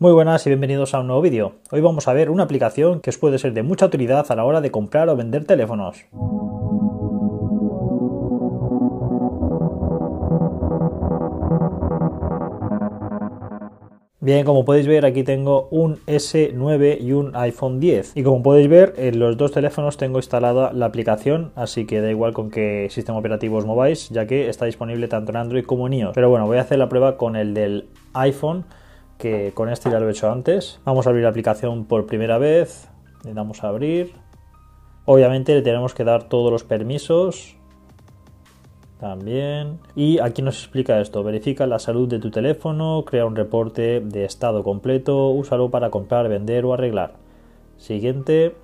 Muy buenas y bienvenidos a un nuevo vídeo. Hoy vamos a ver una aplicación que os puede ser de mucha utilidad a la hora de comprar o vender teléfonos. Bien, como podéis ver aquí tengo un S9 y un iPhone 10 y como podéis ver en los dos teléfonos tengo instalada la aplicación así que da igual con qué sistema operativo os mováis ya que está disponible tanto en Android como en iOS pero bueno voy a hacer la prueba con el del iPhone que con este ya lo he hecho antes. Vamos a abrir la aplicación por primera vez. Le damos a abrir. Obviamente le tenemos que dar todos los permisos. También. Y aquí nos explica esto. Verifica la salud de tu teléfono, crea un reporte de estado completo, úsalo para comprar, vender o arreglar. Siguiente.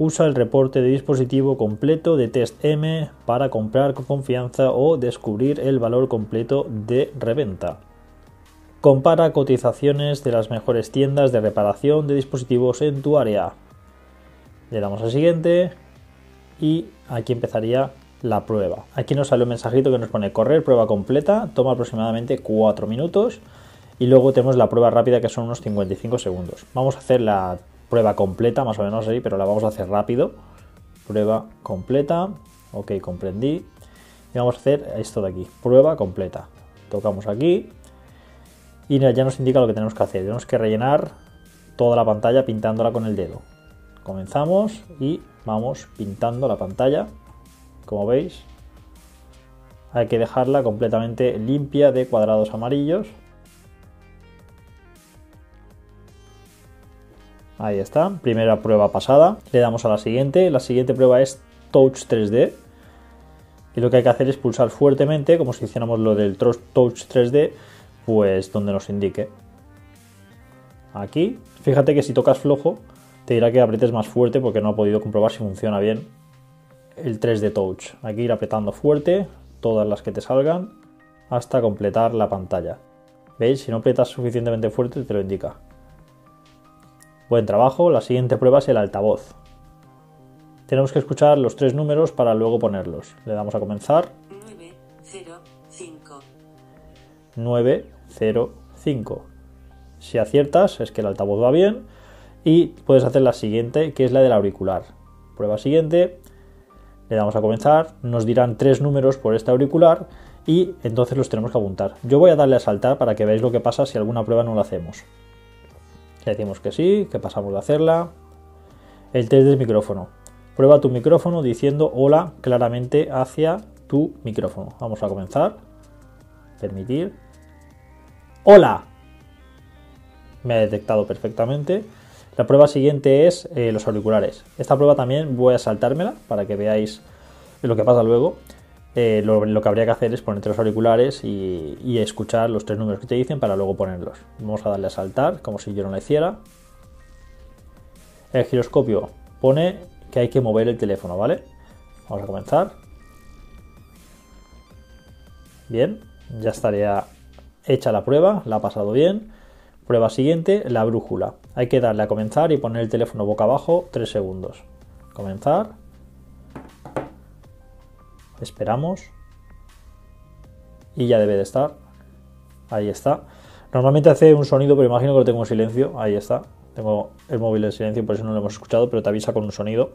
Usa el reporte de dispositivo completo de test M para comprar con confianza o descubrir el valor completo de reventa. Compara cotizaciones de las mejores tiendas de reparación de dispositivos en tu área. Le damos al siguiente y aquí empezaría la prueba. Aquí nos sale un mensajito que nos pone correr prueba completa, toma aproximadamente 4 minutos y luego tenemos la prueba rápida que son unos 55 segundos. Vamos a hacer la prueba completa, más o menos ahí, pero la vamos a hacer rápido. Prueba completa, ok, comprendí. Y vamos a hacer esto de aquí, prueba completa. Tocamos aquí y ya nos indica lo que tenemos que hacer. Tenemos que rellenar toda la pantalla pintándola con el dedo. Comenzamos y vamos pintando la pantalla. Como veis, hay que dejarla completamente limpia de cuadrados amarillos. Ahí está, primera prueba pasada. Le damos a la siguiente. La siguiente prueba es Touch 3D. Y lo que hay que hacer es pulsar fuertemente, como si hiciéramos lo del Touch 3D, pues donde nos indique. Aquí, fíjate que si tocas flojo, te dirá que aprietes más fuerte porque no ha podido comprobar si funciona bien el 3D Touch. Aquí ir apretando fuerte, todas las que te salgan, hasta completar la pantalla. ¿Veis? Si no aprietas suficientemente fuerte, te lo indica. Buen trabajo. La siguiente prueba es el altavoz. Tenemos que escuchar los tres números para luego ponerlos. Le damos a comenzar. 9, 0, 5. 9, 0,5. Si aciertas es que el altavoz va bien y puedes hacer la siguiente que es la del auricular. Prueba siguiente, le damos a comenzar, nos dirán tres números por este auricular y entonces los tenemos que apuntar. Yo voy a darle a saltar para que veáis lo que pasa si alguna prueba no la hacemos. Le decimos que sí, que pasamos de hacerla. El test del micrófono. Prueba tu micrófono diciendo hola claramente hacia tu micrófono. Vamos a comenzar. Permitir. Hola. Me ha detectado perfectamente. La prueba siguiente es eh, los auriculares. Esta prueba también voy a saltármela para que veáis lo que pasa luego. Eh, lo, que habría que hacer es ponerte los auriculares y, escuchar los tres números que te dicen para luego ponerlos. Vamos a darle a saltar, como si yo no lo hiciera. El giroscopio pone que hay que mover el teléfono, ¿vale? Vamos a comenzar. Bien, ya estaría hecha la prueba, la ha pasado bien. Prueba siguiente, la brújula. Hay que darle a comenzar y poner el teléfono boca abajo 3 segundos. Comenzar. Esperamos. Y ya debe de estar. Ahí está. Normalmente hace un sonido, pero imagino que lo tengo en silencio. Ahí está. Tengo el móvil en silencio, por eso no lo hemos escuchado, pero te avisa con un sonido.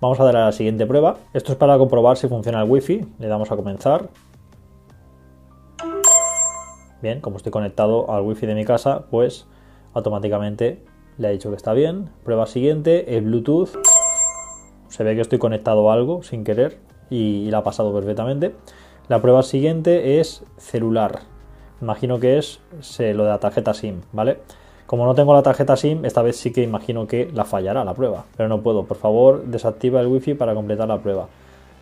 Vamos a dar a la siguiente prueba. Esto es para comprobar si funciona el wifi. Le damos a comenzar. Bien, como estoy conectado al wifi de mi casa, pues automáticamente le ha dicho que está bien. Prueba siguiente, el Bluetooth. Se ve que estoy conectado a algo sin querer y, la ha pasado perfectamente. La prueba siguiente es celular. Imagino que es lo de la tarjeta SIM, ¿vale? Como no tengo la tarjeta SIM, esta vez sí que imagino que la fallará la prueba. Pero no puedo. Por favor, desactiva el wifi para completar la prueba.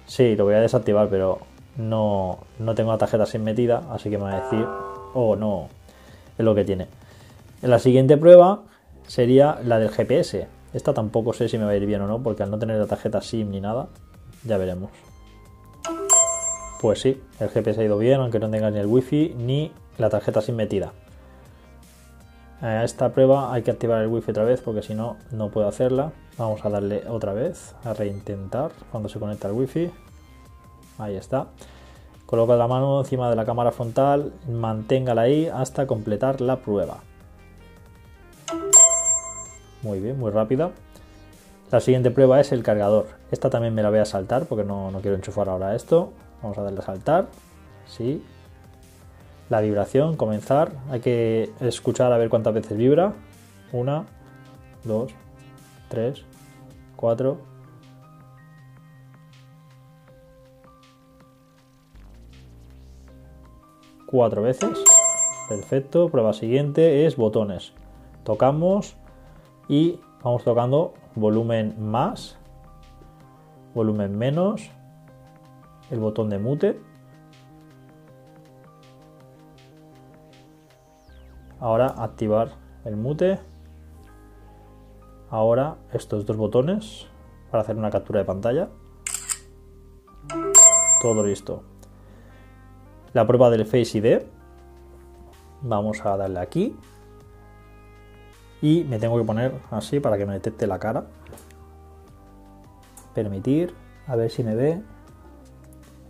Sí, lo voy a desactivar, pero no, no tengo la tarjeta SIM metida, así que me va a decir o no es lo que tiene. La siguiente prueba sería la del GPS. Esta tampoco sé si me va a ir bien o no, porque al no tener la tarjeta SIM ni nada, ya veremos. Pues sí, el GPS ha ido bien, aunque no tenga ni el wifi ni la tarjeta SIM metida. A esta prueba hay que activar el wifi otra vez porque si no, no puedo hacerla. Vamos a darle otra vez a reintentar cuando se conecta el wifi. Ahí está. Coloca la mano encima de la cámara frontal, manténgala ahí hasta completar la prueba. Muy bien, muy rápida. La siguiente prueba es el cargador. Esta también me la voy a saltar porque no, no quiero enchufar ahora esto. Vamos a darle a saltar. Sí. La vibración, comenzar. Hay que escuchar a ver cuántas veces vibra. Una, dos, tres, cuatro. Cuatro veces. Perfecto. Prueba siguiente es botones. Tocamos y vamos tocando volumen más, volumen menos, el botón de mute. Ahora activar el mute. Ahora estos dos botones para hacer una captura de pantalla. Todo listo. La prueba del Face ID. Vamos a darle aquí y me tengo que poner así para que me detecte la cara. Permitir, a ver si me ve.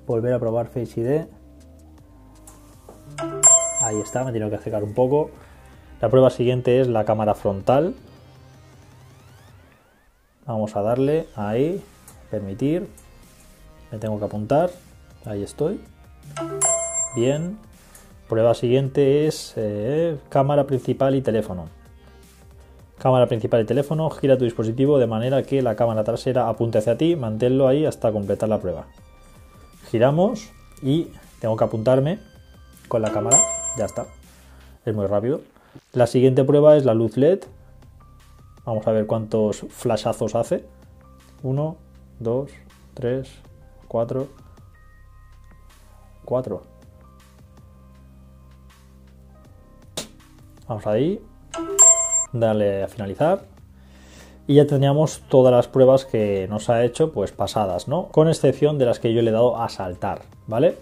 Volver a probar Face ID. Ahí está, me tengo que acercar un poco. La prueba siguiente es la cámara frontal. Vamos a darle ahí, permitir. Me tengo que apuntar. Ahí estoy. Bien. Prueba siguiente es eh, cámara principal y teléfono. Cámara principal y teléfono, gira tu dispositivo de manera que la cámara trasera apunte hacia ti, manténlo ahí hasta completar la prueba. Giramos y tengo que apuntarme con la cámara, ya está. Es muy rápido. La siguiente prueba es la luz LED. Vamos a ver cuántos flashazos hace. 1, 2, 3, 4, 4. Vamos ahí, Dale a finalizar. Y ya teníamos todas las pruebas que nos ha hecho pues pasadas, ¿no? Con excepción de las que yo le he dado a saltar, ¿vale?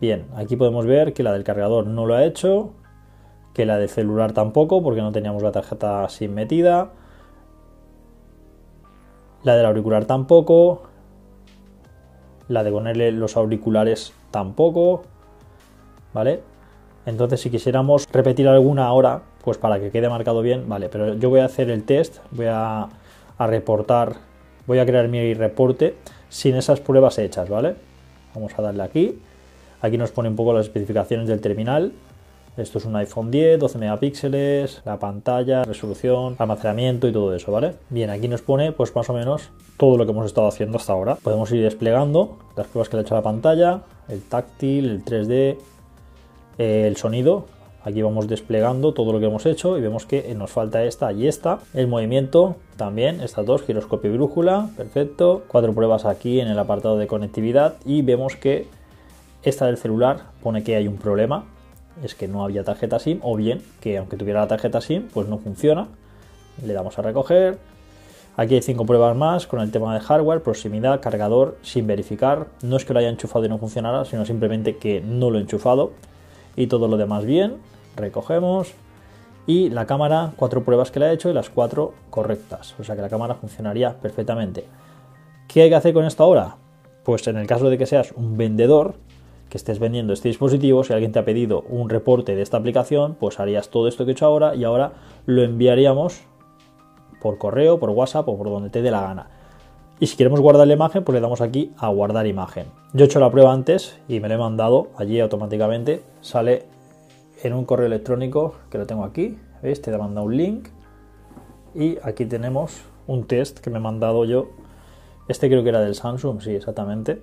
Bien, aquí podemos ver que la del cargador no lo ha hecho, que la del celular tampoco, porque no teníamos la tarjeta SIM metida. La del auricular tampoco. La de ponerle los auriculares tampoco. ¿Vale? Entonces, si quisiéramos repetir alguna ahora, pues para que quede marcado bien, vale, pero yo voy a hacer el test, voy a, reportar, voy a crear mi reporte sin esas pruebas hechas, ¿vale? Vamos a darle aquí. Aquí nos pone un poco las especificaciones del terminal. Esto es un iPhone 10, 12 megapíxeles, la pantalla, resolución, almacenamiento y todo eso, ¿vale? Bien, aquí nos pone pues más o menos todo lo que hemos estado haciendo hasta ahora. Podemos ir desplegando las pruebas que le he hecho a la pantalla, el táctil, el 3D, el sonido. Aquí vamos desplegando todo lo que hemos hecho y vemos que nos falta esta y esta. El movimiento también, estas dos, giroscopio y brújula, perfecto. Cuatro pruebas aquí en el apartado de conectividad y vemos que esta del celular pone que hay un problema, es que no había tarjeta SIM o bien que aunque tuviera la tarjeta SIM pues no funciona. Le damos a recoger. Aquí hay cinco pruebas más con el tema de hardware, proximidad, cargador sin verificar. No es que lo haya enchufado y no funcionara, sino simplemente que no lo he enchufado y todo lo demás bien. Recogemos y la cámara, cuatro pruebas que le he hecho y las cuatro correctas. O sea que la cámara funcionaría perfectamente. ¿Qué hay que hacer con esto ahora? Pues en el caso de que seas un vendedor que estés vendiendo este dispositivo, si alguien te ha pedido un reporte de esta aplicación, pues harías todo esto que he hecho ahora y ahora lo enviaríamos por correo, por WhatsApp o por donde te dé la gana. Y si queremos guardar la imagen, pues le damos aquí a guardar imagen. Yo he hecho la prueba antes y me la he mandado allí automáticamente. Sale en un correo electrónico que lo tengo aquí. ¿Veis? Te manda un link. Y aquí tenemos un test que me he mandado yo. Este creo que era del Samsung, sí, exactamente.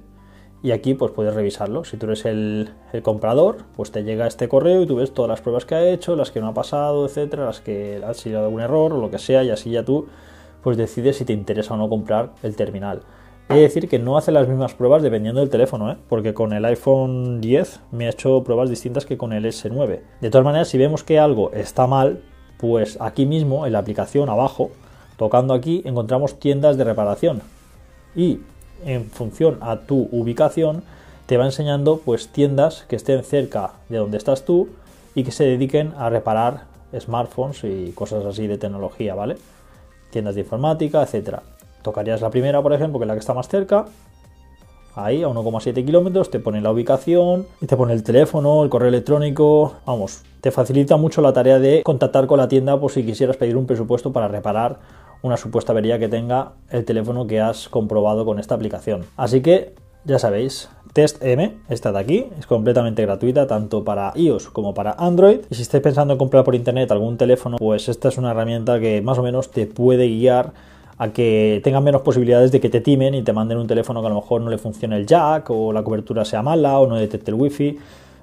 Y aquí pues puedes revisarlo. Si tú eres el, el, comprador, pues te llega este correo y tú ves todas las pruebas que ha hecho, las que no ha pasado, etcétera, las que ha sido algún error o lo que sea, y así ya tú pues decides si te interesa o no comprar el terminal. He de decir que no hace las mismas pruebas dependiendo del teléfono, ¿eh? porque con el iPhone 10 me ha hecho pruebas distintas que con el S9. De todas maneras, si vemos que algo está mal, pues aquí mismo en la aplicación abajo, tocando aquí, encontramos tiendas de reparación. Y en función a tu ubicación, te va enseñando pues tiendas que estén cerca de donde estás tú y que se dediquen a reparar smartphones y cosas así de tecnología, ¿vale? Tiendas de informática, etcétera. Tocarías la primera, por ejemplo, que es la que está más cerca, ahí a 1,7 kilómetros, te pone la ubicación y te pone el teléfono, el correo electrónico, vamos, te facilita mucho la tarea de contactar con la tienda por si quisieras pedir un presupuesto para reparar una supuesta avería que tenga el teléfono que has comprobado con esta aplicación. Así que ya sabéis, Test M, esta de aquí, es completamente gratuita tanto para iOS como para Android. Y si estáis pensando en comprar por internet algún teléfono, pues esta es una herramienta que más o menos te puede guiar a que tengan menos posibilidades de que te timen y te manden un teléfono que a lo mejor no le funcione el jack o la cobertura sea mala o no detecte el wifi.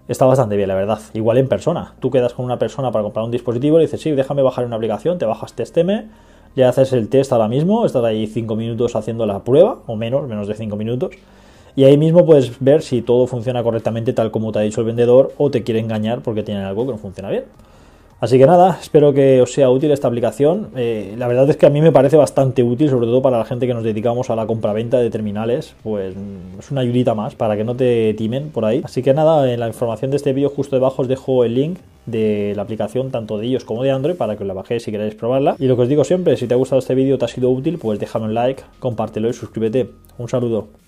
Está bastante bien, la verdad. Igual en persona. Tú quedas con una persona para comprar un dispositivo y dices, sí, déjame bajar una aplicación, te bajas TestM, le haces el test ahora mismo, estás ahí 5 minutos haciendo la prueba, o menos, menos de 5 minutos, y ahí mismo puedes ver si todo funciona correctamente tal como te ha dicho el vendedor o te quiere engañar porque tiene algo que no funciona bien. Así que nada, espero que os sea útil esta aplicación. Eh, la verdad es que a mí me parece bastante útil, sobre todo para la gente que nos dedicamos a la compraventa de terminales. Pues mm, es una ayudita más para que no te timen por ahí. Así que nada, en la información de este vídeo justo debajo os dejo el link de la aplicación tanto de ellos como de Android para que os la bajéis si queréis probarla. Y lo que os digo siempre, si te ha gustado este vídeo, te ha sido útil, pues déjame un like, compártelo y suscríbete. Un saludo.